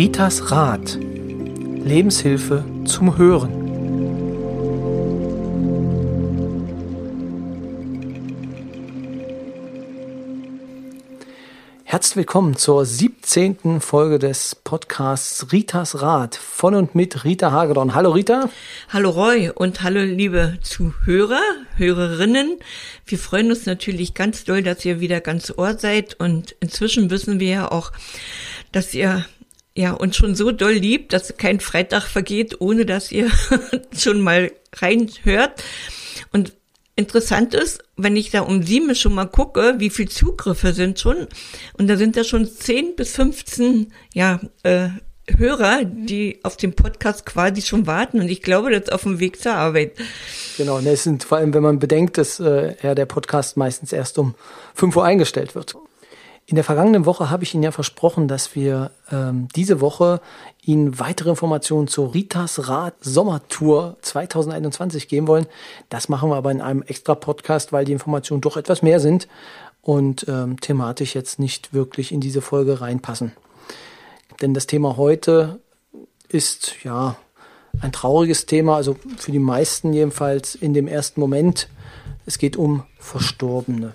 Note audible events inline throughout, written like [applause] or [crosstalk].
Ritas Rat. Lebenshilfe zum Hören. Herzlich willkommen zur 17. Folge des Podcasts Ritas Rat von und mit Rita Hagedorn. Hallo Rita. Hallo Roy und hallo liebe Zuhörer, Hörerinnen. Wir freuen uns natürlich ganz doll, dass ihr wieder ganz ohr seid und inzwischen wissen wir ja auch, dass ihr ja uns schon so doll liebt, dass kein Freitag vergeht, ohne dass ihr [laughs] schon mal reinhört. Und interessant ist, wenn ich da um sieben schon mal gucke, wie viel Zugriffe sind schon. Und da sind da schon zehn bis 15, ja, äh, Hörer, die auf dem Podcast quasi schon warten und ich glaube, das ist auf dem Weg zur Arbeit. Genau, ne, es sind vor allem, wenn man bedenkt, dass äh, ja, der Podcast meistens erst um 5 Uhr eingestellt wird. In der vergangenen Woche habe ich Ihnen ja versprochen, dass wir ähm, diese Woche Ihnen weitere Informationen zur Ritas Rad Sommertour 2021 geben wollen. Das machen wir aber in einem extra Podcast, weil die Informationen doch etwas mehr sind und ähm, thematisch jetzt nicht wirklich in diese Folge reinpassen. Denn das Thema heute ist ja ein trauriges Thema, also für die meisten jedenfalls in dem ersten Moment. Es geht um Verstorbene.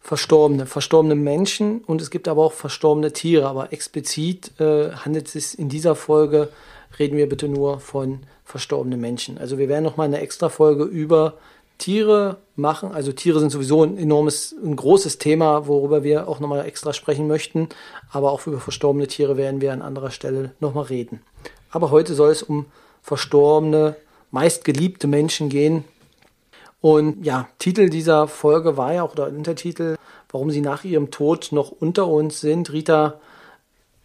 Verstorbene, verstorbene Menschen und es gibt aber auch verstorbene Tiere. Aber explizit äh, handelt es sich in dieser Folge, reden wir bitte nur von verstorbenen Menschen. Also wir werden nochmal eine extra Folge über Tiere machen. Also Tiere sind sowieso ein enormes, ein großes Thema, worüber wir auch nochmal extra sprechen möchten. Aber auch über verstorbene Tiere werden wir an anderer Stelle nochmal reden. Aber heute soll es um verstorbene, meistgeliebte Menschen gehen, und ja, Titel dieser Folge war ja auch, oder Untertitel, warum sie nach ihrem Tod noch unter uns sind. Rita,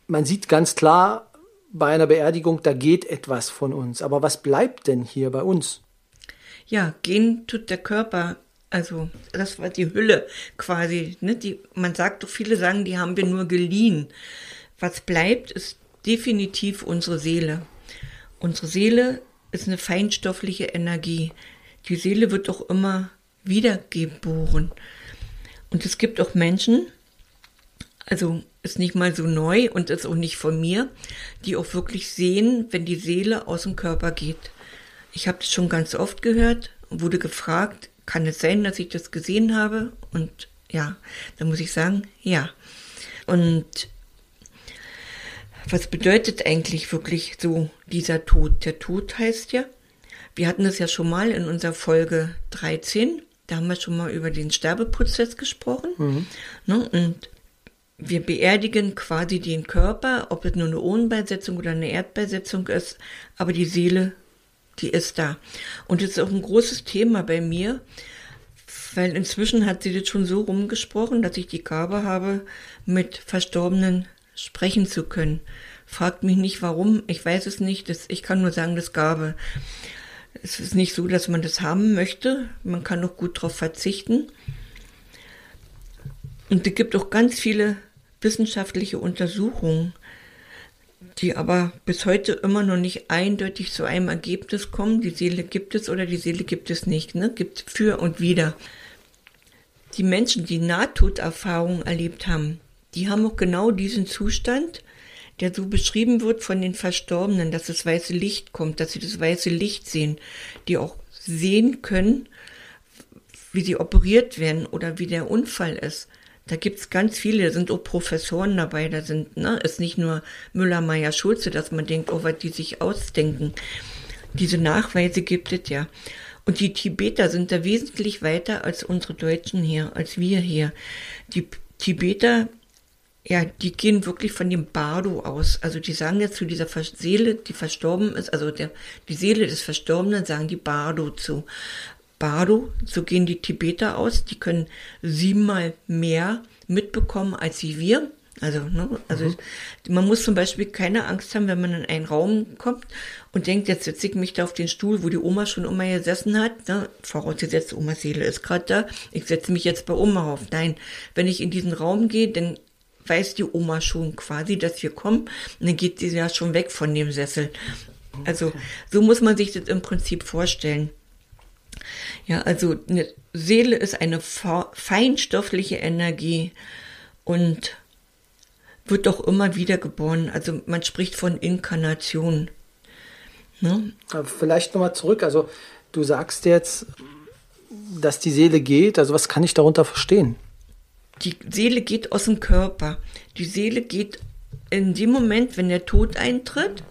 man sieht ganz klar bei einer Beerdigung, da geht etwas von uns. Aber was bleibt denn hier bei uns? Ja, gehen tut der Körper. Also, das war die Hülle quasi. Ne? Die, man sagt viele sagen, die haben wir nur geliehen. Was bleibt, ist definitiv unsere Seele. Unsere Seele ist eine feinstoffliche Energie die Seele wird doch immer wiedergeboren. Und es gibt auch Menschen, also ist nicht mal so neu und ist auch nicht von mir, die auch wirklich sehen, wenn die Seele aus dem Körper geht. Ich habe das schon ganz oft gehört, wurde gefragt, kann es sein, dass ich das gesehen habe? Und ja, da muss ich sagen, ja. Und was bedeutet eigentlich wirklich so dieser Tod? Der Tod heißt ja, wir hatten es ja schon mal in unserer Folge 13. Da haben wir schon mal über den Sterbeprozess gesprochen. Mhm. Ne? Und wir beerdigen quasi den Körper, ob es nur eine Ohnenbeisetzung oder eine Erdbeisetzung ist, aber die Seele, die ist da. Und das ist auch ein großes Thema bei mir, weil inzwischen hat sie das schon so rumgesprochen, dass ich die Gabe habe, mit Verstorbenen sprechen zu können. Fragt mich nicht warum, ich weiß es nicht, das, ich kann nur sagen, das Gabe. Es ist nicht so, dass man das haben möchte. Man kann auch gut darauf verzichten. Und es gibt auch ganz viele wissenschaftliche Untersuchungen, die aber bis heute immer noch nicht eindeutig zu einem Ergebnis kommen. Die Seele gibt es oder die Seele gibt es nicht. Ne? Gibt für und wieder. Die Menschen, die Nahtoderfahrungen erlebt haben, die haben auch genau diesen Zustand, der so beschrieben wird von den Verstorbenen, dass das weiße Licht kommt, dass sie das weiße Licht sehen, die auch sehen können, wie sie operiert werden oder wie der Unfall ist. Da gibt's ganz viele, da sind auch Professoren dabei, da sind, ne, ist nicht nur Müller, Meyer, Schulze, dass man denkt, oh, was die sich ausdenken. Diese Nachweise gibt es ja. Und die Tibeter sind da wesentlich weiter als unsere Deutschen hier, als wir hier. Die Tibeter ja, die gehen wirklich von dem Bardo aus. Also die sagen jetzt zu dieser Seele, die verstorben ist, also der, die Seele des Verstorbenen, sagen die Bardo zu. Bardo, so gehen die Tibeter aus, die können siebenmal mehr mitbekommen als wir. Also, ne, also mhm. man muss zum Beispiel keine Angst haben, wenn man in einen Raum kommt und denkt, jetzt setze ich mich da auf den Stuhl, wo die Oma schon immer gesessen hat. Ne, vorausgesetzt, Omas Seele ist gerade da. Ich setze mich jetzt bei Oma auf. Nein, wenn ich in diesen Raum gehe, dann weiß die Oma schon quasi, dass wir kommen. Und dann geht sie ja schon weg von dem Sessel. Also so muss man sich das im Prinzip vorstellen. Ja, also eine Seele ist eine feinstoffliche Energie und wird doch immer wieder geboren. Also man spricht von Inkarnation. Ne? Vielleicht nochmal zurück. Also du sagst jetzt, dass die Seele geht. Also was kann ich darunter verstehen? Die Seele geht aus dem Körper. Die Seele geht in dem Moment, wenn der Tod eintritt,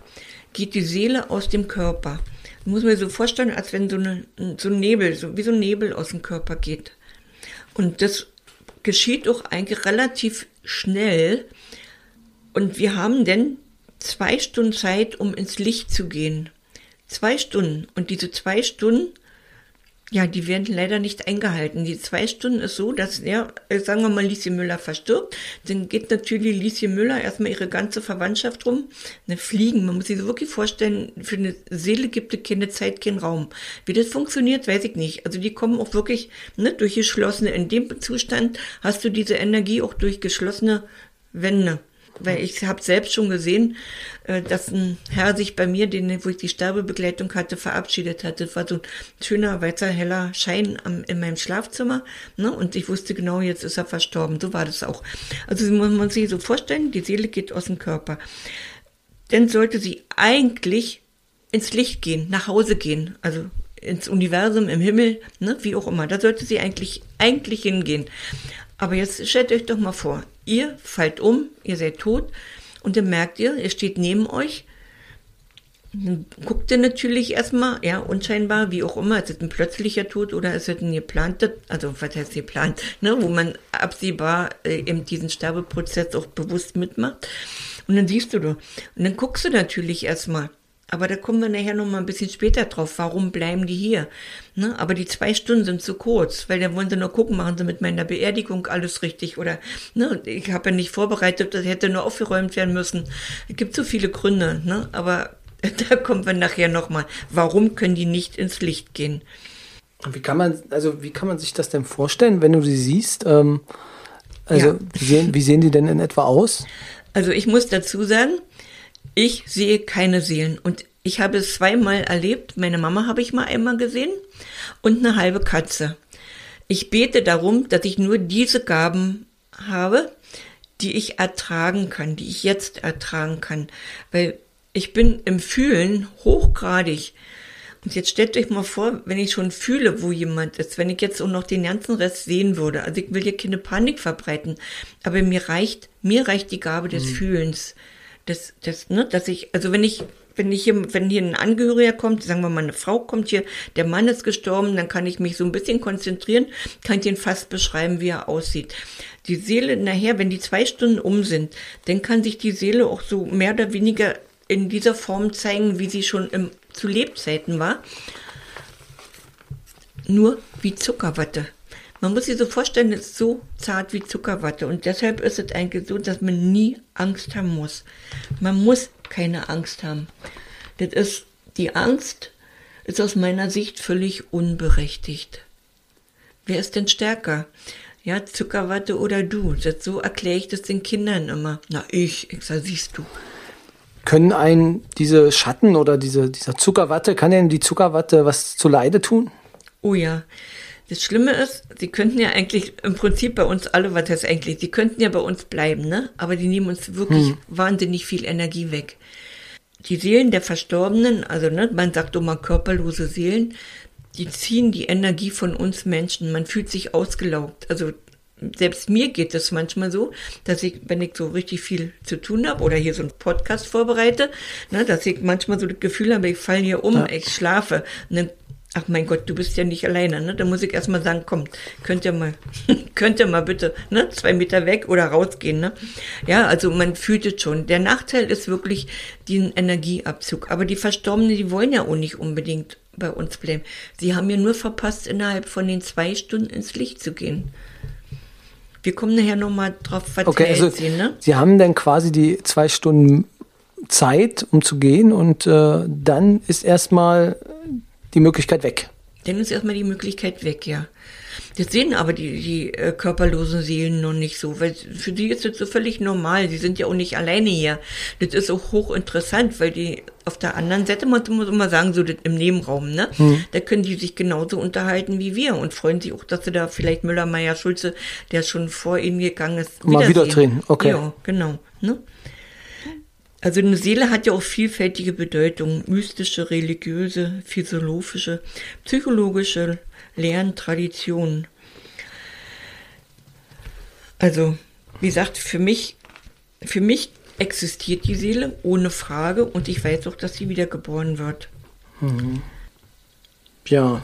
geht die Seele aus dem Körper. Das muss man sich so vorstellen, als wenn so, eine, so ein Nebel, so wie so ein Nebel aus dem Körper geht. Und das geschieht auch eigentlich relativ schnell. Und wir haben denn zwei Stunden Zeit, um ins Licht zu gehen. Zwei Stunden. Und diese zwei Stunden ja, die werden leider nicht eingehalten. Die zwei Stunden ist so, dass, ja, äh, sagen wir mal, Lieschen Müller verstirbt. Dann geht natürlich Lieschen Müller erstmal ihre ganze Verwandtschaft rum. Ne, fliegen. Man muss sich wirklich vorstellen, für eine Seele gibt es keine Zeit, keinen Raum. Wie das funktioniert, weiß ich nicht. Also die kommen auch wirklich ne, durch geschlossene, in dem Zustand hast du diese Energie auch durch geschlossene Wände weil ich habe selbst schon gesehen, äh, dass ein Herr sich bei mir, den, wo ich die Sterbebegleitung hatte, verabschiedet hatte. Das war so ein schöner, weißer, heller Schein am, in meinem Schlafzimmer. Ne? Und ich wusste genau, jetzt ist er verstorben. So war das auch. Also muss man sich so vorstellen, die Seele geht aus dem Körper. Dann sollte sie eigentlich ins Licht gehen, nach Hause gehen. Also ins Universum, im Himmel, ne, wie auch immer. Da sollte sie eigentlich, eigentlich hingehen. Aber jetzt stellt euch doch mal vor, ihr fallt um, ihr seid tot und dann merkt ihr, er steht neben euch. Dann guckt ihr natürlich erstmal, ja, unscheinbar, wie auch immer, ist es ein plötzlicher Tod oder ist es ein geplanter, also was heißt geplant, ne, wo man absehbar äh, eben diesen Sterbeprozess auch bewusst mitmacht. Und dann siehst du du. Und dann guckst du natürlich erstmal, aber da kommen wir nachher noch mal ein bisschen später drauf. Warum bleiben die hier? Ne? Aber die zwei Stunden sind zu kurz, weil dann wollen sie nur gucken, machen sie mit meiner Beerdigung alles richtig oder ne? ich habe ja nicht vorbereitet, das hätte nur aufgeräumt werden müssen. Es gibt so viele Gründe, ne? aber [laughs] da kommen wir nachher noch mal. Warum können die nicht ins Licht gehen? Wie kann man, also wie kann man sich das denn vorstellen, wenn du sie siehst? Ähm, also ja. wie, sehen, wie sehen die denn in etwa aus? Also ich muss dazu sagen, ich sehe keine Seelen und ich habe es zweimal erlebt. Meine Mama habe ich mal einmal gesehen und eine halbe Katze. Ich bete darum, dass ich nur diese Gaben habe, die ich ertragen kann, die ich jetzt ertragen kann, weil ich bin im Fühlen hochgradig. Und jetzt stellt euch mal vor, wenn ich schon fühle, wo jemand ist, wenn ich jetzt auch noch den ganzen Rest sehen würde. Also ich will hier keine Panik verbreiten, aber mir reicht, mir reicht die Gabe des mhm. Fühlens das, das, ne, dass ich, also wenn ich, wenn ich hier, wenn hier ein Angehöriger kommt, sagen wir mal, eine Frau kommt hier, der Mann ist gestorben, dann kann ich mich so ein bisschen konzentrieren, kann ich den fast beschreiben, wie er aussieht. Die Seele nachher, wenn die zwei Stunden um sind, dann kann sich die Seele auch so mehr oder weniger in dieser Form zeigen, wie sie schon im, zu Lebzeiten war. Nur wie Zuckerwatte. Man muss sich so vorstellen, es ist so zart wie Zuckerwatte. Und deshalb ist es eigentlich so, dass man nie Angst haben muss. Man muss keine Angst haben. Das ist, die Angst ist aus meiner Sicht völlig unberechtigt. Wer ist denn stärker? Ja, Zuckerwatte oder du? Das, so erkläre ich das den Kindern immer. Na, ich, ich sag, siehst du. Können einen diese Schatten oder diese, dieser Zuckerwatte, kann denn die Zuckerwatte was zu Leide tun? Oh ja. Das Schlimme ist, sie könnten ja eigentlich im Prinzip bei uns alle, was heißt eigentlich, sie könnten ja bei uns bleiben, ne? Aber die nehmen uns wirklich hm. wahnsinnig viel Energie weg. Die Seelen der Verstorbenen, also ne, man sagt immer körperlose Seelen, die ziehen die Energie von uns Menschen. Man fühlt sich ausgelaugt. Also selbst mir geht es manchmal so, dass ich, wenn ich so richtig viel zu tun habe oder hier so einen Podcast vorbereite, ne, dass ich manchmal so das Gefühl habe, ich falle hier um, ja. ich schlafe. Und dann Ach mein Gott, du bist ja nicht alleine, ne? Da muss ich erstmal sagen, komm, könnt ihr mal, [laughs] könnt ihr mal bitte, ne? Zwei Meter weg oder rausgehen, ne? Ja, also man fühlt es schon. Der Nachteil ist wirklich den Energieabzug. Aber die Verstorbenen, die wollen ja auch nicht unbedingt bei uns bleiben. Sie haben ja nur verpasst, innerhalb von den zwei Stunden ins Licht zu gehen. Wir kommen nachher nochmal drauf was okay, also Sie, ne? Sie haben dann quasi die zwei Stunden Zeit, um zu gehen und äh, dann ist erstmal die Möglichkeit weg. dann ist erstmal die Möglichkeit weg, ja. Das sehen aber die, die äh, körperlosen Seelen noch nicht so, weil für die ist das so völlig normal. Die sind ja auch nicht alleine hier. Das ist auch hochinteressant, weil die auf der anderen Seite, man muss immer sagen, so das im Nebenraum, ne? Mhm. Da können die sich genauso unterhalten wie wir und freuen sich auch, dass sie da vielleicht Müller, Meier, Schulze, der schon vor ihnen gegangen ist, mal wieder drehen. Okay. Ja, genau. Ne? Also eine Seele hat ja auch vielfältige Bedeutungen, mystische, religiöse, physiologische, psychologische Lehren, Traditionen. Also, wie gesagt, für mich, für mich existiert die Seele ohne Frage und ich weiß auch, dass sie wiedergeboren wird. Mhm. Ja.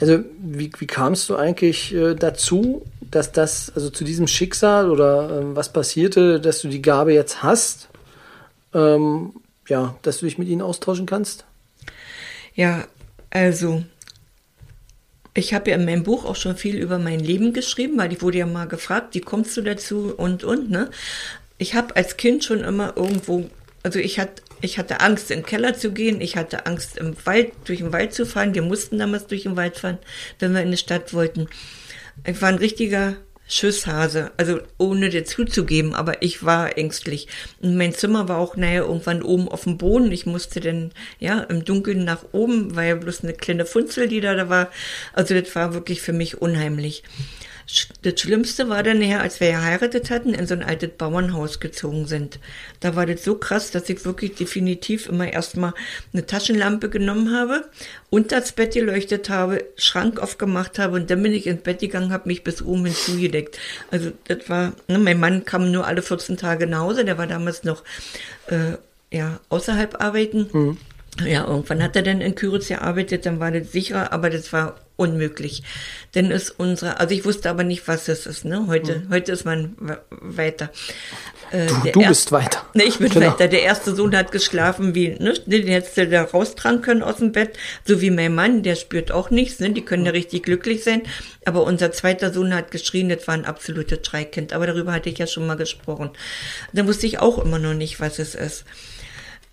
Also, wie, wie kamst du eigentlich äh, dazu, dass das, also zu diesem Schicksal oder äh, was passierte, dass du die Gabe jetzt hast? Ähm, ja, dass du dich mit ihnen austauschen kannst? Ja, also ich habe ja in meinem Buch auch schon viel über mein Leben geschrieben, weil ich wurde ja mal gefragt, wie kommst du dazu und und, ne? Ich habe als Kind schon immer irgendwo, also ich hatte, ich hatte Angst, in den Keller zu gehen, ich hatte Angst, im Wald, durch den Wald zu fahren. Wir mussten damals durch den Wald fahren, wenn wir in die Stadt wollten. Ich war ein richtiger Schusshase, also ohne dir zuzugeben, aber ich war ängstlich. Und mein Zimmer war auch, naja, irgendwann oben auf dem Boden. Ich musste dann, ja, im Dunkeln nach oben, weil ja bloß eine kleine Funzel, die da, da war. Also das war wirklich für mich unheimlich. Das Schlimmste war dann nachher, als wir geheiratet hatten, in so ein altes Bauernhaus gezogen sind. Da war das so krass, dass ich wirklich definitiv immer erstmal eine Taschenlampe genommen habe, unter das Bett geleuchtet habe, Schrank aufgemacht habe und dann bin ich ins Bett gegangen, habe mich bis oben hinzugedeckt. Also das war, ne, mein Mann kam nur alle 14 Tage nach Hause, der war damals noch äh, ja, außerhalb arbeiten. Mhm. Ja, irgendwann hat er dann in Küritz gearbeitet, dann war das sicherer, aber das war unmöglich. Denn ist unsere, also ich wusste aber nicht, was es ist, ne? Heute, mhm. heute ist man weiter. Äh, du, du bist weiter. [laughs] Ne, ich bin genau. weiter. Der erste Sohn hat geschlafen wie, ne? Den hättest du da raustragen können aus dem Bett. So wie mein Mann, der spürt auch nichts, ne? Die können ja mhm. richtig glücklich sein. Aber unser zweiter Sohn hat geschrien, das war ein absolutes Schreikind. Aber darüber hatte ich ja schon mal gesprochen. Da wusste ich auch immer noch nicht, was es ist.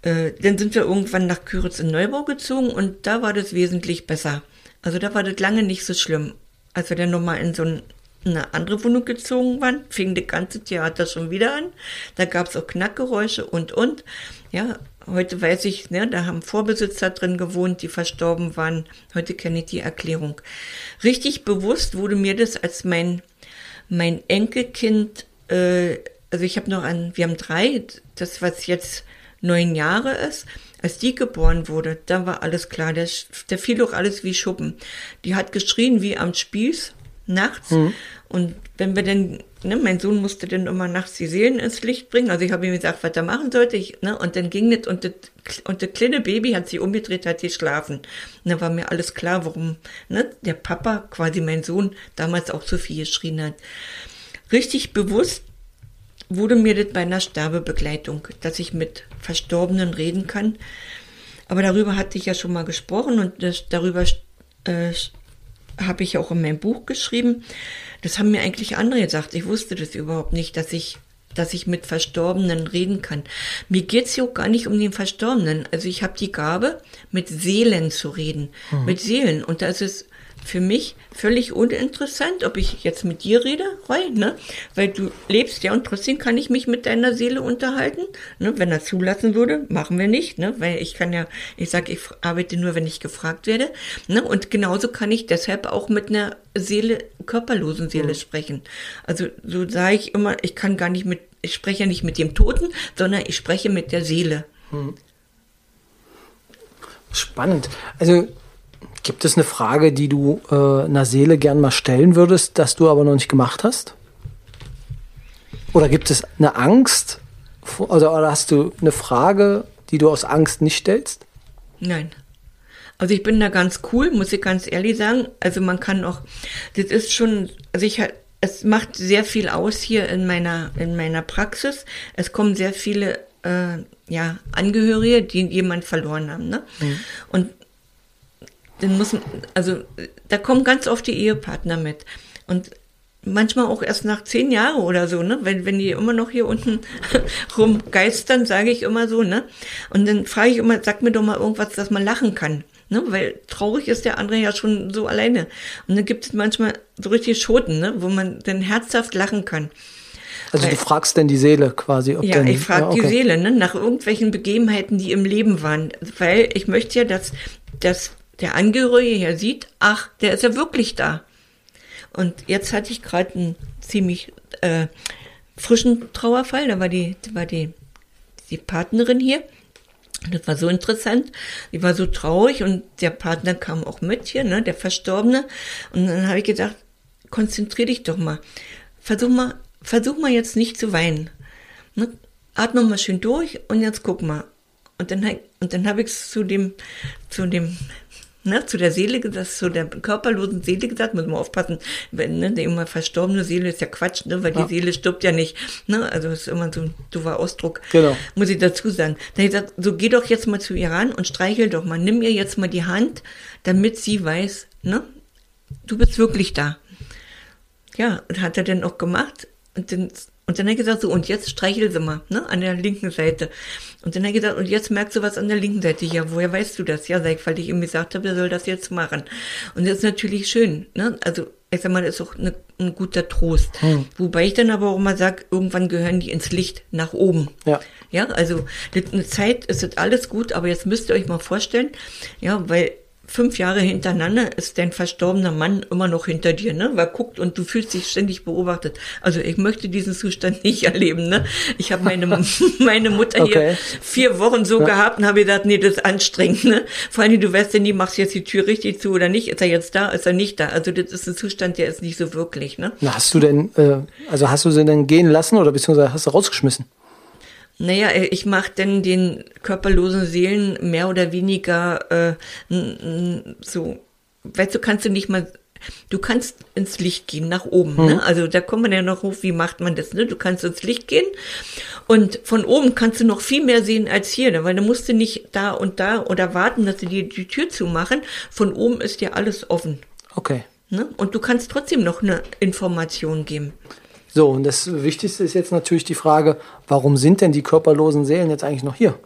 Äh, dann sind wir irgendwann nach Küritz in Neubau gezogen und da war das wesentlich besser. Also da war das lange nicht so schlimm. Als wir dann nochmal in so eine andere Wohnung gezogen waren, fing das ganze Theater schon wieder an. Da gab es auch Knackgeräusche und, und. Ja, heute weiß ich, ne, da haben Vorbesitzer drin gewohnt, die verstorben waren. Heute kenne ich die Erklärung. Richtig bewusst wurde mir das als mein, mein Enkelkind, äh, also ich habe noch an, wir haben drei, das was jetzt neun Jahre ist, als die geboren wurde, da war alles klar, der, der fiel doch alles wie Schuppen. Die hat geschrien wie am Spieß nachts. Mhm. Und wenn wir dann, ne, mein Sohn musste dann immer nachts die Seelen ins Licht bringen. Also ich habe ihm gesagt, was er machen sollte. Ich, ne, und dann ging das und das, und das kleine Baby hat sich umgedreht, hat geschlafen. Und dann war mir alles klar, warum ne, der Papa, quasi mein Sohn, damals auch so viel geschrien hat. Richtig bewusst wurde mir das bei einer Sterbebegleitung, dass ich mit Verstorbenen reden kann. Aber darüber hatte ich ja schon mal gesprochen und das, darüber äh, habe ich auch in meinem Buch geschrieben. Das haben mir eigentlich andere gesagt. Ich wusste das überhaupt nicht, dass ich dass ich mit Verstorbenen reden kann. Mir geht's ja auch gar nicht um den Verstorbenen. Also ich habe die Gabe, mit Seelen zu reden. Mhm. Mit Seelen. Und da ist es für mich völlig uninteressant, ob ich jetzt mit dir rede, Roy, ne? Weil du lebst ja und trotzdem kann ich mich mit deiner Seele unterhalten. Ne? Wenn er zulassen würde, machen wir nicht, ne? Weil ich kann ja, ich sage, ich arbeite nur, wenn ich gefragt werde. Ne? Und genauso kann ich deshalb auch mit einer Seele, körperlosen Seele mhm. sprechen. Also so sage ich immer, ich kann gar nicht mit, ich spreche ja nicht mit dem Toten, sondern ich spreche mit der Seele. Mhm. Spannend. Also Gibt es eine Frage, die du äh, einer Seele gern mal stellen würdest, das du aber noch nicht gemacht hast? Oder gibt es eine Angst? Oder, oder hast du eine Frage, die du aus Angst nicht stellst? Nein. Also ich bin da ganz cool, muss ich ganz ehrlich sagen. Also man kann auch, das ist schon, also ich es macht sehr viel aus hier in meiner in meiner Praxis. Es kommen sehr viele äh, ja Angehörige, die jemand verloren haben, ne? Mhm. Und dann muss also da kommen ganz oft die Ehepartner mit. Und manchmal auch erst nach zehn Jahren oder so, ne? Wenn, wenn die immer noch hier unten [laughs] rumgeistern, sage ich immer so, ne? Und dann frage ich immer, sag mir doch mal irgendwas, dass man lachen kann. Ne? Weil traurig ist der andere ja schon so alleine. Und dann gibt es manchmal so richtig Schoten, ne? wo man dann herzhaft lachen kann. Also Weil, du fragst denn die Seele quasi? Ob ja, denn, ich frage ja, okay. die Seele ne? nach irgendwelchen Begebenheiten, die im Leben waren. Weil ich möchte ja, dass, dass der Angehörige ja sieht, ach, der ist ja wirklich da. Und jetzt hatte ich gerade einen ziemlich äh, frischen Trauerfall. Da war die, da war die, die Partnerin hier. Das war so interessant. Die war so traurig und der Partner kam auch mit hier, ne, der Verstorbene. Und dann habe ich gedacht, konzentrier dich doch mal. Versuch mal, versuch mal jetzt nicht zu weinen. Ne? Atme mal schön durch und jetzt guck mal. Und dann, und dann habe ich zu dem, zu dem ne, zu der Seele, das zu der körperlosen Seele gesagt, muss man aufpassen, wenn, ne, die immer verstorbene Seele ist ja Quatsch, ne, weil ja. die Seele stirbt ja nicht, ne, also das ist immer so ein doofer Ausdruck, genau. muss ich dazu sagen. Dann ich gesagt, so geh doch jetzt mal zu ihr ran und streichel doch mal, nimm ihr jetzt mal die Hand, damit sie weiß, ne, du bist wirklich da. Ja, und hat er dann auch gemacht und dann und dann hat er gesagt, so, und jetzt streichel sie mal, ne, an der linken Seite. Und dann hat er gesagt, und jetzt merkst du was an der linken Seite. Ja, woher weißt du das? Ja, sag ich, weil ich ihm gesagt habe, er soll das jetzt machen. Und das ist natürlich schön, ne, also, ich sag mal, das ist auch eine, ein guter Trost. Hm. Wobei ich dann aber auch mal sag, irgendwann gehören die ins Licht nach oben. Ja. Ja, also, eine Zeit ist das alles gut, aber jetzt müsst ihr euch mal vorstellen, ja, weil fünf Jahre hintereinander ist dein verstorbener Mann immer noch hinter dir, ne? Weil guckt und du fühlst dich ständig beobachtet. Also ich möchte diesen Zustand [laughs] nicht erleben, ne? Ich habe meine, [laughs] meine Mutter okay. hier vier Wochen so ja. gehabt und habe gedacht, nee, das ist anstrengend, ne? Vor allem, du weißt ja nie, machst du jetzt die Tür richtig zu oder nicht? Ist er jetzt da? Ist er nicht da? Also das ist ein Zustand, der ist nicht so wirklich, ne? Na, hast du denn, äh, also hast du sie denn gehen lassen oder beziehungsweise hast du rausgeschmissen? Naja, äh, ich mache denn den körperlosen Seelen mehr oder weniger äh, so, weißt du, kannst du nicht mal, du kannst ins Licht gehen, nach oben. Mhm. Ne? Also da kommt man ja noch hoch, wie macht man das? Ne? Du kannst ins Licht gehen und von oben kannst du noch viel mehr sehen als hier, ne? weil du musst du nicht da und da oder warten, dass sie dir die Tür zumachen. Von oben ist dir alles offen. Okay. Ne? Und du kannst trotzdem noch eine Information geben. So, und das Wichtigste ist jetzt natürlich die Frage, warum sind denn die körperlosen Seelen jetzt eigentlich noch hier?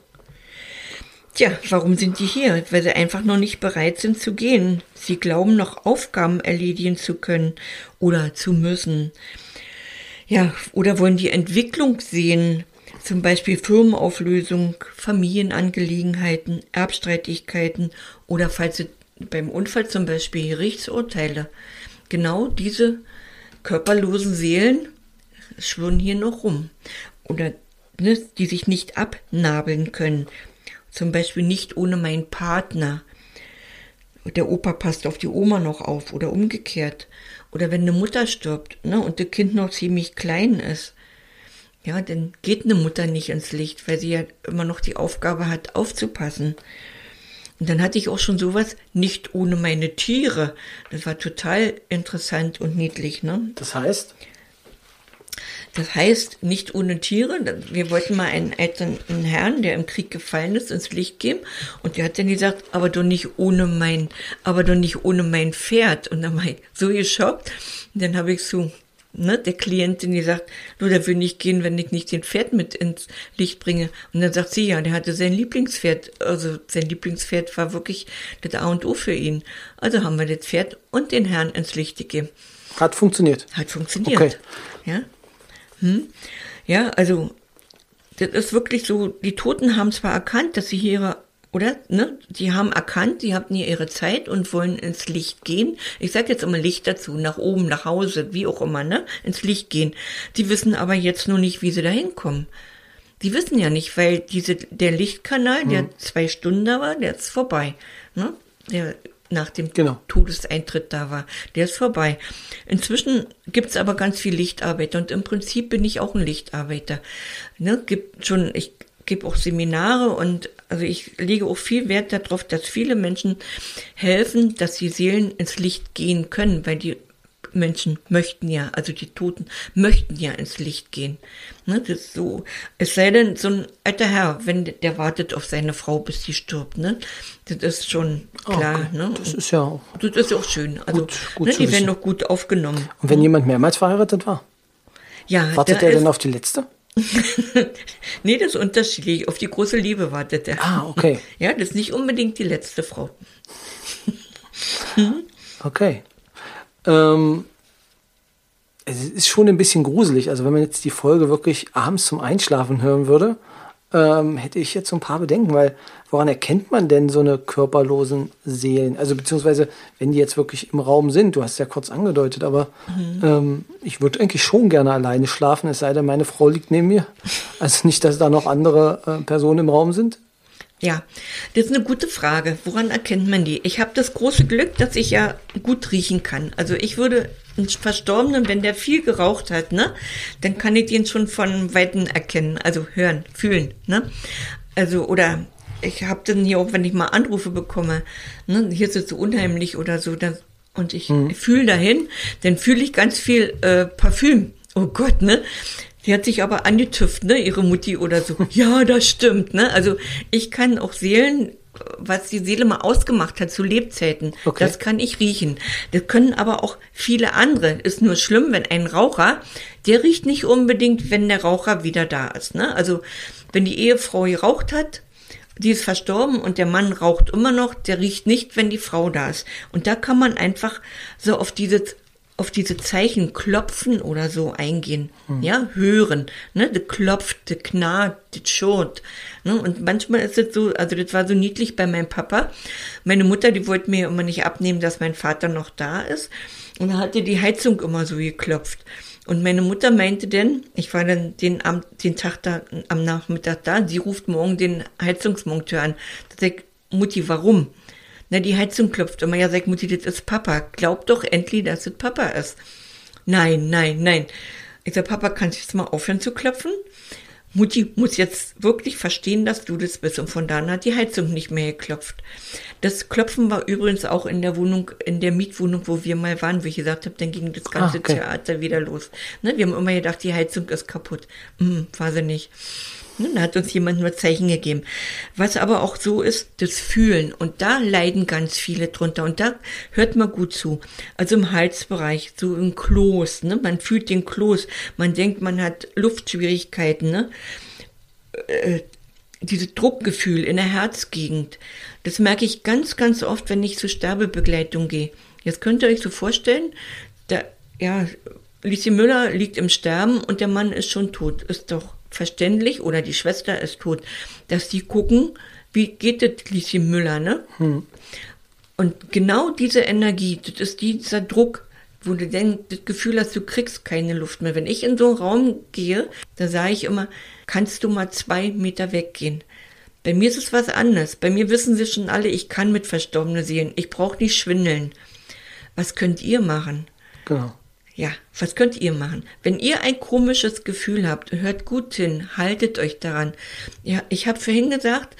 Tja, warum sind die hier? Weil sie einfach noch nicht bereit sind zu gehen. Sie glauben noch Aufgaben erledigen zu können oder zu müssen. Ja, oder wollen die Entwicklung sehen, zum Beispiel Firmenauflösung, Familienangelegenheiten, Erbstreitigkeiten oder falls sie beim Unfall zum Beispiel Gerichtsurteile. Genau diese körperlosen Seelen schwirren hier noch rum. Oder ne, die sich nicht abnabeln können. Zum Beispiel nicht ohne meinen Partner. Der Opa passt auf die Oma noch auf oder umgekehrt. Oder wenn eine Mutter stirbt ne, und das Kind noch ziemlich klein ist. Ja, dann geht eine Mutter nicht ins Licht, weil sie ja immer noch die Aufgabe hat, aufzupassen. Und dann hatte ich auch schon sowas, nicht ohne meine Tiere. Das war total interessant und niedlich, ne? Das heißt? Das heißt, nicht ohne Tiere. Wir wollten mal einen älteren Herrn, der im Krieg gefallen ist, ins Licht geben. Und der hat dann gesagt, aber doch nicht ohne mein, aber doch nicht ohne mein Pferd. Und dann war ich so geschockt. Und dann habe ich so, ne, der Klientin gesagt, nur der will nicht gehen, wenn ich nicht den Pferd mit ins Licht bringe. Und dann sagt sie, ja, der hatte sein Lieblingspferd. Also sein Lieblingspferd war wirklich das A und O für ihn. Also haben wir das Pferd und den Herrn ins Licht gegeben. Hat funktioniert. Hat funktioniert. Okay. Ja. Hm? Ja, also das ist wirklich so, die Toten haben zwar erkannt, dass sie hier ihre, oder? Ne? Die haben erkannt, sie haben hier ihre Zeit und wollen ins Licht gehen. Ich sage jetzt immer Licht dazu, nach oben, nach Hause, wie auch immer, ne? Ins Licht gehen. Die wissen aber jetzt nur nicht, wie sie da hinkommen. Die wissen ja nicht, weil diese, der Lichtkanal, hm. der zwei Stunden da war, der ist vorbei. Ne? Der nach dem genau. Todeseintritt da war. Der ist vorbei. Inzwischen gibt's aber ganz viel Lichtarbeiter und im Prinzip bin ich auch ein Lichtarbeiter. Ne, gibt schon, ich gebe auch Seminare und also ich lege auch viel Wert darauf, dass viele Menschen helfen, dass die Seelen ins Licht gehen können, weil die Menschen möchten ja, also die Toten möchten ja ins Licht gehen. Ne, das ist so, es sei denn, so ein alter Herr, wenn der wartet auf seine Frau, bis sie stirbt, ne? Das ist schon klar, oh, ne? Das ist ja auch. Das ist ja auch schön. Also, gut, gut ne, die werden doch gut aufgenommen. Und wenn jemand mehrmals verheiratet war? Ja. Wartet er denn auf die letzte? [laughs] nee, das ist unterschiedlich. Auf die große Liebe wartet er. Ah, okay. [laughs] Ja, das ist nicht unbedingt die letzte Frau. [laughs] okay. Ähm, es ist schon ein bisschen gruselig. Also wenn man jetzt die Folge wirklich abends zum Einschlafen hören würde, ähm, hätte ich jetzt so ein paar Bedenken, weil woran erkennt man denn so eine körperlosen Seelen? Also beziehungsweise, wenn die jetzt wirklich im Raum sind, du hast ja kurz angedeutet, aber mhm. ähm, ich würde eigentlich schon gerne alleine schlafen, es sei denn, meine Frau liegt neben mir. Also nicht, dass da noch andere äh, Personen im Raum sind. Ja, das ist eine gute Frage. Woran erkennt man die? Ich habe das große Glück, dass ich ja gut riechen kann. Also ich würde einen Verstorbenen, wenn der viel geraucht hat, ne, dann kann ich den schon von Weitem erkennen, also hören, fühlen, ne. Also oder ich habe dann hier auch, wenn ich mal Anrufe bekomme, ne, hier ist es so unheimlich oder so, dann, und ich mhm. fühle dahin, dann fühle ich ganz viel äh, Parfüm. Oh Gott, ne? Sie hat sich aber angetüfft, ne, ihre Mutti oder so. [laughs] Ja, das stimmt, ne? Also ich kann auch Seelen, was die Seele mal ausgemacht hat zu Lebzeiten, okay. das kann ich riechen. Das können aber auch viele andere. Ist nur schlimm, wenn ein Raucher, der riecht nicht unbedingt, wenn der Raucher wieder da ist, ne? Also wenn die Ehefrau geraucht hat, die ist verstorben und der Mann raucht immer noch, der riecht nicht, wenn die Frau da ist. Und da kann man einfach so auf dieses auf diese Zeichen klopfen oder so eingehen, hm. ja, hören, ne, de klopft, de knarrt, de schot, ne, und manchmal ist es so, also das war so niedlich bei meinem Papa, meine Mutter, die wollte mir immer nicht abnehmen, dass mein Vater noch da ist, und da hatte die Heizung immer so geklopft, und meine Mutter meinte denn, ich war dann den, am, den Tag da, am Nachmittag da, sie ruft morgen den Heizungsmonteur an, da sag ich, Mutti, warum? Na, die Heizung klopft immer. Ja, sagt Mutti, das ist Papa. Glaub doch endlich, dass es Papa ist. Nein, nein, nein. Ich sag, Papa, kannst du jetzt mal aufhören zu klopfen? Mutti muss jetzt wirklich verstehen, dass du das bist. Und von da an hat die Heizung nicht mehr geklopft. Das Klopfen war übrigens auch in der Wohnung, in der Mietwohnung, wo wir mal waren, wo ich gesagt habe, dann ging das ganze ah, okay. Theater wieder los. Ne? Wir haben immer gedacht, die Heizung ist kaputt. Hm, war sie nicht. Ne, da hat uns jemand nur Zeichen gegeben. Was aber auch so ist, das Fühlen. Und da leiden ganz viele drunter. Und da hört man gut zu. Also im Halsbereich, so im Kloß. Ne? Man fühlt den Kloß. Man denkt, man hat Luftschwierigkeiten. Ne? Äh, dieses Druckgefühl in der Herzgegend. Das merke ich ganz, ganz oft, wenn ich zur Sterbebegleitung gehe. Jetzt könnt ihr euch so vorstellen, da, ja, Lisi Müller liegt im Sterben und der Mann ist schon tot. Ist doch verständlich oder die Schwester ist tot, dass die gucken, wie geht es Lisi Müller, ne? Hm. Und genau diese Energie, das ist dieser Druck, wo du dann das Gefühl hast, du kriegst keine Luft mehr. Wenn ich in so einen Raum gehe, da sage ich immer, kannst du mal zwei Meter weggehen. Bei mir ist es was anderes. Bei mir wissen sie schon alle, ich kann mit Verstorbenen sehen. Ich brauche nicht schwindeln. Was könnt ihr machen? Genau. Ja, was könnt ihr machen? Wenn ihr ein komisches Gefühl habt, hört gut hin, haltet euch daran. Ja, ich habe vorhin gesagt,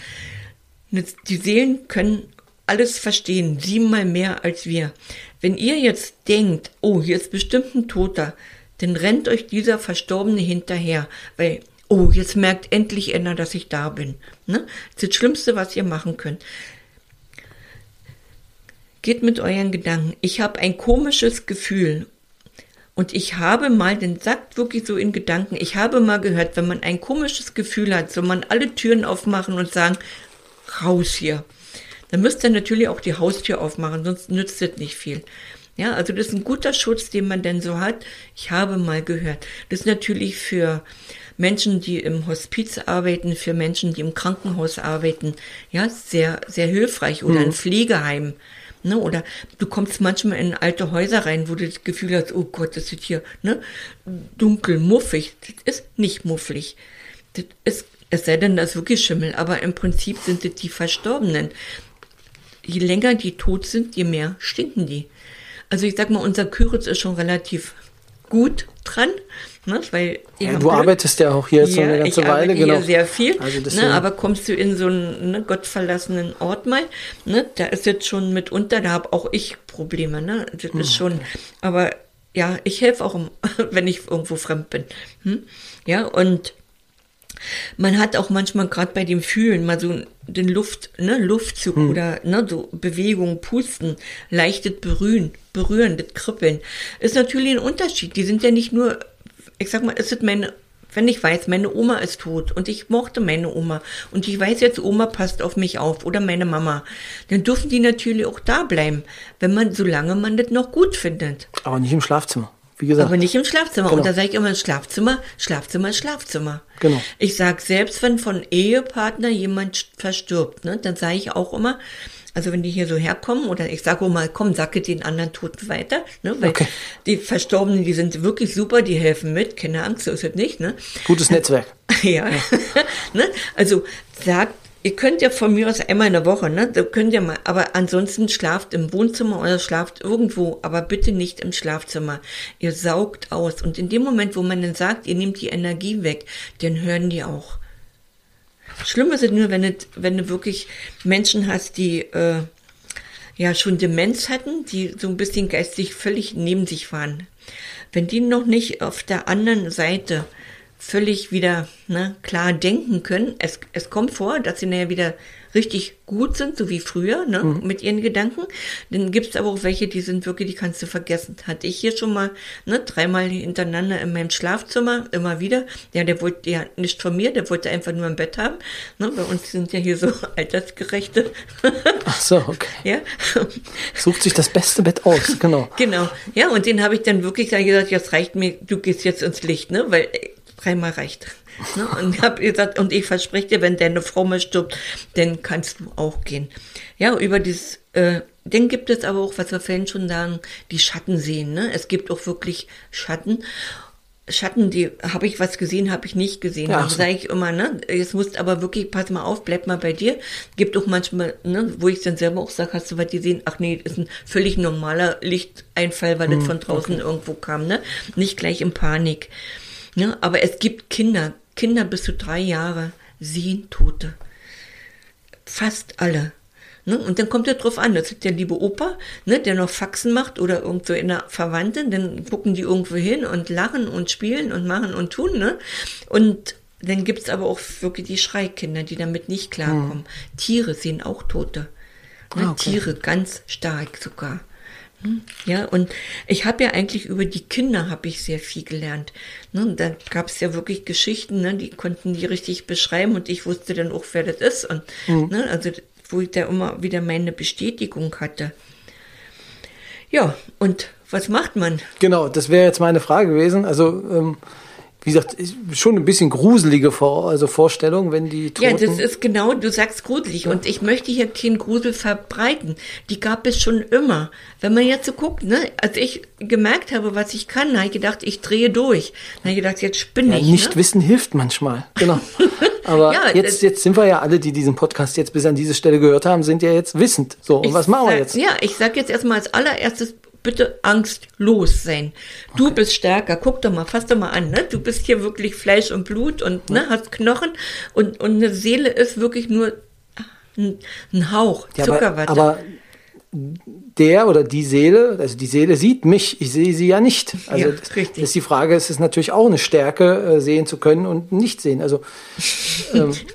ne, die Seelen können alles verstehen, siebenmal mehr als wir. Wenn ihr jetzt denkt, oh, hier ist bestimmt ein Toter, dann rennt euch dieser Verstorbene hinterher, weil, oh, jetzt merkt endlich einer, dass ich da bin. Ne? Das ist das Schlimmste, was ihr machen könnt. Geht mit euren Gedanken. Ich habe ein komisches Gefühl und ich habe mal, den sagt wirklich so in Gedanken, ich habe mal gehört, wenn man ein komisches Gefühl hat, soll man alle Türen aufmachen und sagen, raus hier. Dann müsst ihr natürlich auch die Haustür aufmachen, sonst nützt es nicht viel. Ja, also das ist ein guter Schutz, den man denn so hat. Ich habe mal gehört. Das ist natürlich für Menschen, die im Hospiz arbeiten, für Menschen, die im Krankenhaus arbeiten, ja, sehr, sehr hilfreich oder mhm. in Pflegeheim. Ne? Oder du kommst manchmal in alte Häuser rein, wo du das Gefühl hast, oh Gott, das ist hier ne? dunkel, muffig. Das ist nicht mufflig. Das ist, es sei denn, das ist wirklich Schimmel, aber im Prinzip sind das die Verstorbenen. Je länger die tot sind, je mehr stinken die. Also ich sag mal, unser Küritz ist schon relativ gut dran. Ne, weil ja, du arbeitest ja auch hier jetzt ja, eine ganze ich Weile, genau. Hier sehr viel. Also ne, aber kommst du in so einen ne, gottverlassenen Ort mal, ne, da ist jetzt schon mitunter, da habe auch ich Probleme, ne? Das hm. ist schon, aber ja, ich helfe auch, [laughs] wenn ich irgendwo fremd bin. Hm? Ja, und man hat auch manchmal gerade bei dem Fühlen mal so den Luft, ne, Luftzug hm. oder ne, so Bewegung, Pusten, leichtes Berühren, Berühren, das Kribbeln. Ist natürlich ein Unterschied. Die sind ja nicht nur ich sag mal, ist es mein wenn ich weiß, meine Oma ist tot und ich mochte meine Oma und ich weiß jetzt, Oma passt auf mich auf oder meine Mama, dann dürfen die natürlich auch da bleiben, wenn man, solange man das noch gut findet. Aber nicht im Schlafzimmer. Wie gesagt. Aber nicht im Schlafzimmer. Genau. Und da sage ich immer, Schlafzimmer, Schlafzimmer, Schlafzimmer. Genau. Ich sage, selbst wenn von Ehepartner jemand verstirbt, ne, dann sage ich auch immer, also wenn die hier so herkommen oder ich sage auch mal, komm, sacke den anderen Toten weiter, ne, weil Okay. die Verstorbenen, die sind wirklich super, die helfen mit, keine Angst, so ist es nicht, ne. Gutes Netzwerk. [laughs] Ja. [laughs] ne? Also sagt, ihr könnt ja von mir aus einmal in der Woche, ne? Da könnt ihr mal, aber ansonsten schlaft im Wohnzimmer oder schlaft irgendwo, aber bitte nicht im Schlafzimmer. Ihr saugt aus. Und in dem Moment, wo man dann sagt, ihr nehmt die Energie weg, dann hören die auch. Schlimm ist es nur, wenn, es, wenn du wirklich Menschen hast, die äh, ja schon Demenz hatten, die so ein bisschen geistig völlig neben sich waren. Wenn die noch nicht auf der anderen Seite völlig wieder ne, klar denken können, es, es kommt vor, dass sie nachher wieder richtig gut sind, so wie früher, ne, mit ihren Gedanken. Dann gibt es aber auch welche, die sind wirklich, die kannst du vergessen. Hatte ich hier schon mal ne, dreimal hintereinander in meinem Schlafzimmer, immer wieder. Ja, der wollte ja nicht von mir, der wollte einfach nur ein Bett haben. Ne, bei uns sind ja hier so [laughs] altersgerechte. Ach so, okay. [laughs] ja. Sucht sich das beste Bett aus, genau. [laughs] Genau. Ja, und den habe ich dann wirklich dann gesagt, jetzt reicht mir, du gehst jetzt ins Licht, ne? Weil dreimal reicht. Ne? Und habe gesagt, und ich verspreche dir, wenn deine Frau mal stirbt, dann kannst du auch gehen. Ja, über dieses, äh, dann gibt es aber auch, was wir vorhin schon sagen, die Schatten sehen. Ne? Es gibt auch wirklich Schatten. Schatten, die habe ich was gesehen, habe ich nicht gesehen. Ja, Ja, ach so. sage ich immer, ne? Jetzt musst aber wirklich, pass mal auf, bleib mal bei dir. Gibt auch manchmal, ne, wo ich dann selber auch sage, hast du was gesehen? Ach nee, das ist ein völlig normaler Lichteinfall, weil das Hm, von draußen irgendwo kam, ne? Nicht gleich in Panik. Ne? Aber es gibt Kinder, Kinder bis zu drei Jahre sehen Tote. Fast alle. Ne? Und dann kommt er drauf an, das ist der liebe Opa, ne, der noch Faxen macht oder irgendwo in der Verwandte, dann gucken die irgendwo hin und lachen und spielen und machen und tun, ne? Und dann gibt's aber auch wirklich die Schreikinder, die damit nicht klarkommen. Tiere sehen auch Tote. Ne? Ah, okay. Tiere ganz stark sogar. Ja, und ich habe ja eigentlich über die Kinder habe ich sehr viel gelernt. Ne, da gab es ja wirklich Geschichten, ne, die konnten die richtig beschreiben und ich wusste dann auch, wer das ist. Und ne, also wo ich da immer wieder meine Bestätigung hatte. Ja, und was macht man? Genau, das wäre jetzt meine Frage gewesen. Also, ähm, wie gesagt, schon ein bisschen gruselige Vor also Vorstellung, wenn die Toten... Ja, das ist genau, du sagst gruselig. Und ich möchte hier keinen Grusel verbreiten. Die gab es schon immer. Wenn man jetzt so guckt, ne, als ich gemerkt habe, was ich kann, habe ich gedacht, ich drehe durch. Dann habe ich gedacht, jetzt spinne ja, ich. nicht ne? wissen hilft manchmal. Genau. [laughs] Aber Ja, jetzt, jetzt sind wir ja alle, die diesen Podcast jetzt bis an diese Stelle gehört haben, sind ja jetzt wissend. So, und was machen wir sag- jetzt? Ja, ich sag jetzt erstmal als allererstes, bitte angstlos sein. Du bist stärker. Guck doch mal, fass doch mal an. Ne? Du bist hier wirklich Fleisch und Blut und ne, hast Knochen und, und eine Seele ist wirklich nur ein, ein Hauch, Ja, aber, Zuckerwatte. aber der oder die Seele, also die Seele sieht mich, ich sehe sie ja nicht. Also Ja, das, richtig. ist die Frage, es ist natürlich auch eine Stärke, äh, sehen zu können und nicht sehen. Also [laughs]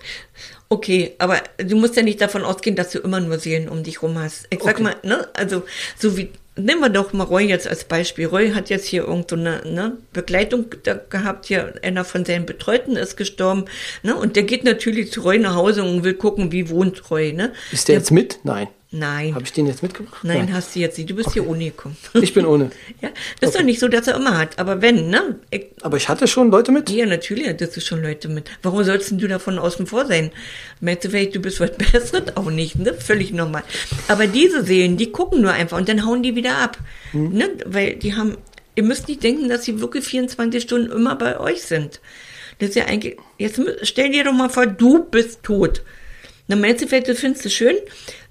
Okay, aber du musst ja nicht davon ausgehen, dass du immer nur Seelen um dich rum hast. Ich sag Okay. mal, ne, also so wie nehmen wir doch mal Roy jetzt als Beispiel. Roy hat jetzt hier irgendeine ne, Begleitung gehabt, hier einer von seinen Betreuten ist gestorben, ne, und der geht natürlich zu Roy nach Hause und will gucken, wie wohnt Roy, ne? ist der jetzt mit? Nein. Nein. Habe ich den jetzt mitgebracht? Nein, hast du jetzt nicht. Du bist hier ohne gekommen. Ich bin ohne. [laughs] ja, das ist doch nicht so, dass er immer hat. Aber wenn, ne? Ich, Aber ich hatte schon Leute mit. Ja, natürlich hattest du schon Leute mit. Warum sollst du davon außen vor sein? Meinst du vielleicht, du bist was [laughs] Besseres? Auch nicht, ne? Völlig normal. Aber diese Seelen, die gucken nur einfach und dann hauen die wieder ab. Ne? Weil die haben, ihr müsst nicht denken, dass sie wirklich 24 Stunden immer bei euch sind. Das ist ja eigentlich, jetzt stell dir doch mal vor, du bist tot. Dann meinst du vielleicht, das findest du schön?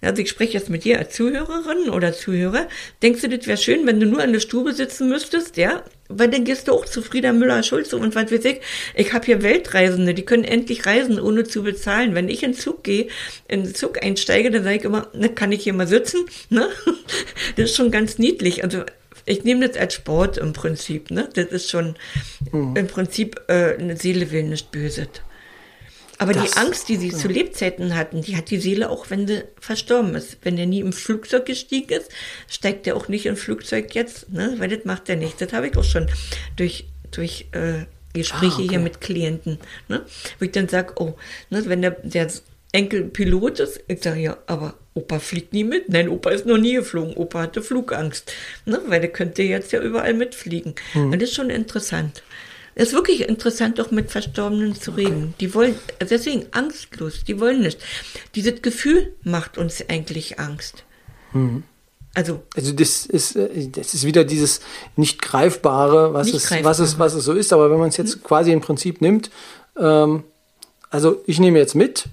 Also ich spreche jetzt mit dir als Zuhörerin oder Zuhörer. Denkst du, das wäre schön, wenn du nur in der Stube sitzen müsstest, ja? Weil dann gehst du auch zu Frieda Müller-Schulze und was weiß ich. Ich habe hier Weltreisende, die können endlich reisen, ohne zu bezahlen. Wenn ich in den Zug gehe, in den Zug einsteige, dann sage ich immer, ne, kann ich hier mal sitzen? Ne? [laughs] Das ist schon ganz niedlich. Also ich nehme das als Sport im Prinzip. Ne? Das ist schon im Prinzip äh, eine Seele will nicht böse. Aber Das- die Angst, die sie zu Lebzeiten hatten, die hat die Seele auch, wenn sie verstorben ist. Wenn der nie im Flugzeug gestiegen ist, steigt er auch nicht im Flugzeug jetzt, ne? weil das macht er nicht. Das habe ich auch schon durch, durch äh, Gespräche Ah, okay. hier mit Klienten, ne? wo ich dann sage, oh, ne, wenn der, der Enkel Pilot ist, ich sage, ja, aber Opa fliegt nie mit. Nein, Opa ist noch nie geflogen. Opa hatte Flugangst, ne? weil der könnte jetzt ja überall mitfliegen. Hm. Und das ist schon interessant. Es ist wirklich interessant, auch mit Verstorbenen zu reden. Die wollen, deswegen angstlos, die wollen nicht. Dieses Gefühl macht uns eigentlich Angst. Hm. Also, Also das ist, äh, das ist wieder dieses nicht greifbare, was, Nicht es, greifbare. was, es, was es so ist. Aber wenn man es jetzt quasi im Prinzip nimmt, ähm, also ich nehme jetzt mit,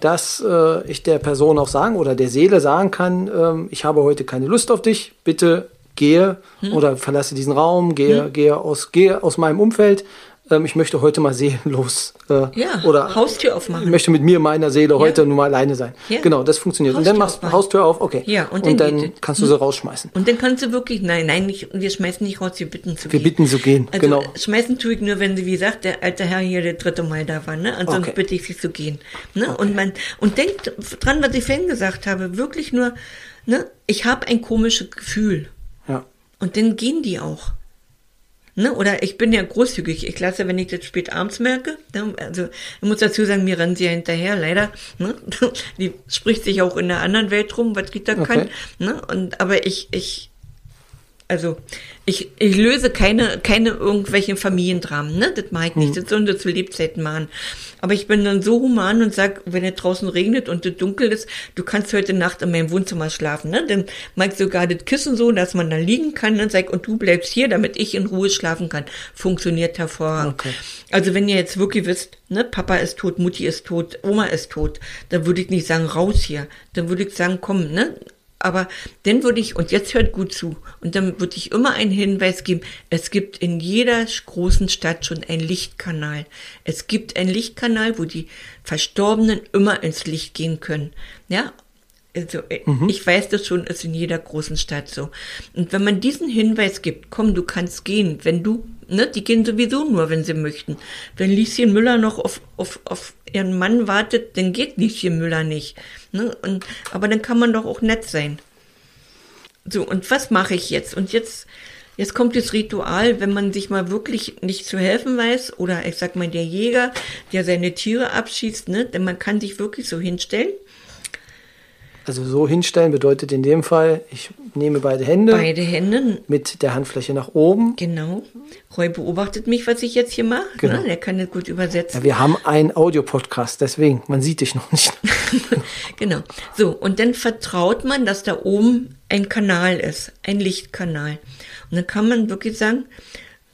dass äh, ich der Person auch sagen oder der Seele sagen kann, ähm, ich habe heute keine Lust auf dich, bitte gehe Hm. oder verlasse diesen Raum, gehe, gehe, aus, gehe aus meinem Umfeld. Ähm, ich möchte heute mal seelenlos äh, Ja, oder Haustür aufmachen. Ich möchte mit mir, meiner Seele heute nur mal alleine sein. Ja. Genau, das funktioniert. und Haustür dann machst du aufmachen. Haustür auf, okay. Ja, und und dann dann, kannst du sie rausschmeißen. und dann kannst du wirklich, nein, nein, nicht, wir schmeißen nicht raus, wir bitten zu Wir gehen. bitten zu gehen, Also genau. schmeißen tue ich nur, wenn sie, wie gesagt, der alte Herr hier der dritte Mal da war, ne? Ansonsten Okay. bitte ich sie zu gehen. Ne? Und man, und denkt dran, was ich vorhin gesagt habe, wirklich nur, ne, ich habe ein komisches Gefühl. Und dann gehen die auch. Ne? Oder ich bin ja großzügig. Ich lasse, wenn ich das spät abends merke, ne? also ich muss dazu sagen, mir rennen sie ja hinterher, leider. Ne? [laughs] Die spricht sich auch in der anderen Welt rum, was Rita kann. Okay. Ne? Und, aber ich, ich, also ich, ich löse keine, keine irgendwelchen Familiendramen, ne? Das mache ich nicht. Das sollen sie zu Lebzeiten machen. Aber ich bin dann so human und sag, wenn es draußen regnet und es dunkel ist, du kannst heute Nacht in meinem Wohnzimmer schlafen, ne? Dann mag ich sogar das Kissen so, dass man da liegen kann und sag, und du bleibst hier, damit ich in Ruhe schlafen kann. Funktioniert hervorragend. Okay. Also wenn ihr jetzt wirklich wisst, ne, Papa ist tot, Mutti ist tot, Oma ist tot, dann würde ich nicht sagen, raus hier. Dann würde ich sagen, komm, ne? Aber dann würde ich, und jetzt hört gut zu, und dann würde ich immer einen Hinweis geben, es gibt in jeder großen Stadt schon einen Lichtkanal. Es gibt einen Lichtkanal, wo die Verstorbenen immer ins Licht gehen können. Ja, also, äh, ich weiß das schon, ist in jeder großen Stadt so. Und wenn man diesen Hinweis gibt, komm, du kannst gehen, wenn du, ne, die gehen sowieso nur, wenn sie möchten. Wenn Lieschen Müller noch auf, auf, auf ihren Mann wartet, dann geht Lieschen Müller nicht. Ne? Und, aber dann kann man doch auch nett sein. So, und was mache ich jetzt? Und jetzt, jetzt kommt das Ritual, wenn man sich mal wirklich nicht zu helfen weiß, oder ich sag mal, der Jäger, der seine Tiere abschießt, ne, denn man kann sich wirklich so hinstellen. Also so hinstellen bedeutet in dem Fall, ich nehme beide Hände Beide Hände, mit der Handfläche nach oben. genau. Roy beobachtet mich, was ich jetzt hier mache. Genau. Ne? Der kann das gut übersetzen. Ja, wir haben einen Audiopodcast, deswegen, man sieht dich noch nicht. [laughs] Genau. So, und dann vertraut man, dass da oben ein Kanal ist, ein Lichtkanal. Und dann kann man wirklich sagen,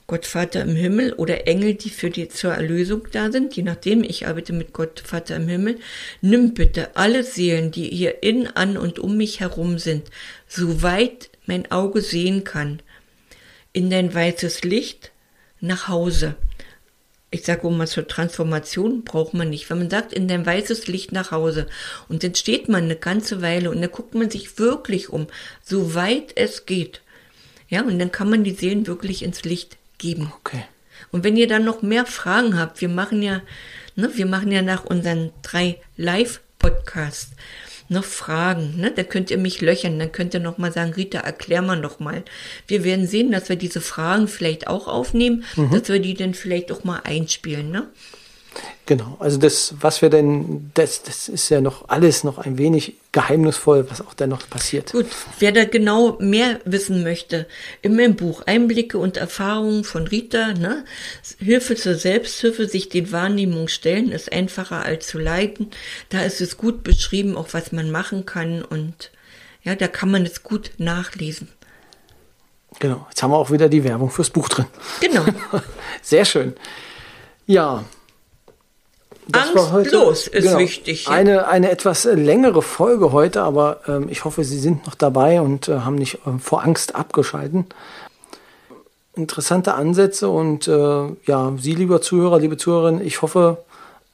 Gott Vater im Himmel oder Engel, die für die zur Erlösung da sind, je nachdem, ich arbeite mit Gott Vater im Himmel, nimm bitte alle Seelen, die hier in, an und um mich herum sind, soweit mein Auge sehen kann, in dein weißes Licht nach Hause. Ich sage mal, zur Transformation braucht man nicht. Wenn man sagt, in dein weißes Licht nach Hause und dann steht man eine ganze Weile und dann guckt man sich wirklich um, soweit es geht. Ja, und dann kann man die Seelen wirklich ins Licht geben. Okay. Und wenn ihr dann noch mehr Fragen habt, wir machen ja, ne, wir machen ja nach unseren drei Live-Podcasts noch Fragen, ne? Da könnt ihr mich löchern, dann könnt ihr noch mal sagen, Rita, erklär mal noch mal. Wir werden sehen, dass wir diese Fragen vielleicht auch aufnehmen, dass wir die dann vielleicht auch mal einspielen, ne? Genau, also das, was wir denn, das, das ist ja noch alles noch ein wenig geheimnisvoll, was auch dann noch passiert. Gut, wer da genau mehr wissen möchte, in meinem Buch Einblicke und Erfahrungen von Rita, ne? Hilfe zur Selbsthilfe, sich den Wahrnehmungen stellen, ist einfacher als zu leiten. Da ist es gut beschrieben, auch was man machen kann und ja, da kann man es gut nachlesen. Genau, jetzt haben wir auch wieder die Werbung fürs Buch drin. Genau. [laughs] Sehr schön. Ja. Das war Angstlos ist wichtig, ja. Eine, eine etwas längere Folge heute, aber ähm, ich hoffe, Sie sind noch dabei und äh, haben nicht ähm, vor Angst abgeschalten. Interessante Ansätze und äh, ja, Sie, lieber Zuhörer, liebe Zuhörerin, ich hoffe,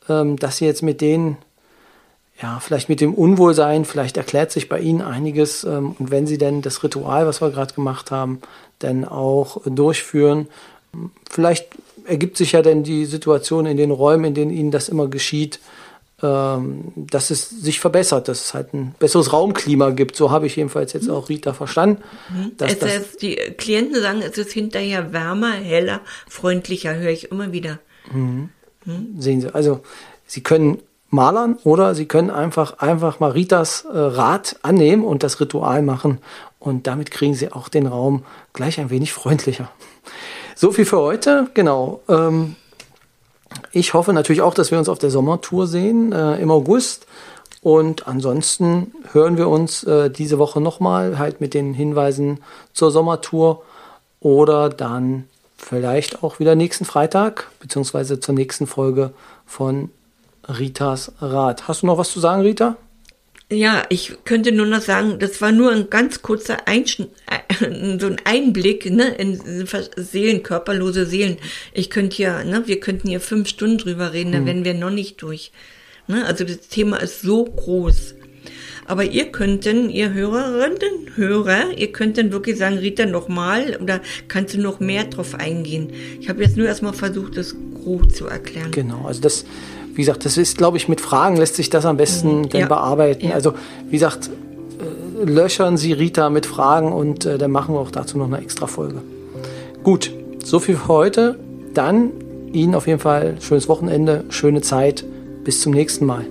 ähm, dass Sie jetzt mit denen, ja, vielleicht mit dem Unwohlsein, vielleicht erklärt sich bei Ihnen einiges ähm, und wenn Sie denn das Ritual, was wir gerade gemacht haben, dann auch durchführen, vielleicht ergibt sich ja dann die Situation in den Räumen, in denen Ihnen das immer geschieht, ähm, dass es sich verbessert, dass es halt ein besseres Raumklima gibt. So habe ich jedenfalls jetzt auch Rita verstanden. Mhm. Dass, es ist, die Klienten sagen, es ist hinterher wärmer, heller, freundlicher, höre ich immer wieder. Mhm. Mhm. Sehen Sie, also Sie können malern oder Sie können einfach, einfach mal Ritas äh, Rat annehmen und das Ritual machen und damit kriegen Sie auch den Raum gleich ein wenig freundlicher. So viel für heute, genau. Ähm, ich hoffe natürlich auch, dass wir uns auf der Sommertour sehen äh, im August. Und ansonsten hören wir uns äh, diese Woche nochmal halt mit den Hinweisen zur Sommertour oder dann vielleicht auch wieder nächsten Freitag beziehungsweise zur nächsten Folge von Ritas Rat. Hast du noch was zu sagen, Rita? Ja, ich könnte nur noch sagen, das war nur ein ganz kurzer Einschn so ein Einblick ne, in Seelen, körperlose Seelen. Ich könnte ja, ne, wir könnten hier fünf Stunden drüber reden, hm. da wären wir noch nicht durch. Ne? Also das Thema ist so groß. Aber ihr könnten, ihr Hörerinnen, Hörer, ihr könnten wirklich sagen, Rita, nochmal oder kannst du noch mehr drauf eingehen? Ich habe jetzt nur erstmal versucht, das grob zu erklären. Genau, also das wie gesagt, das ist, glaube ich, mit Fragen lässt sich das am besten dann ja. bearbeiten. Ja. Also, wie gesagt, äh, löchern Sie Rita mit Fragen und äh, dann machen wir auch dazu noch eine extra Folge. Gut, so viel für heute. Dann Ihnen auf jeden Fall schönes Wochenende, schöne Zeit. Bis zum nächsten Mal.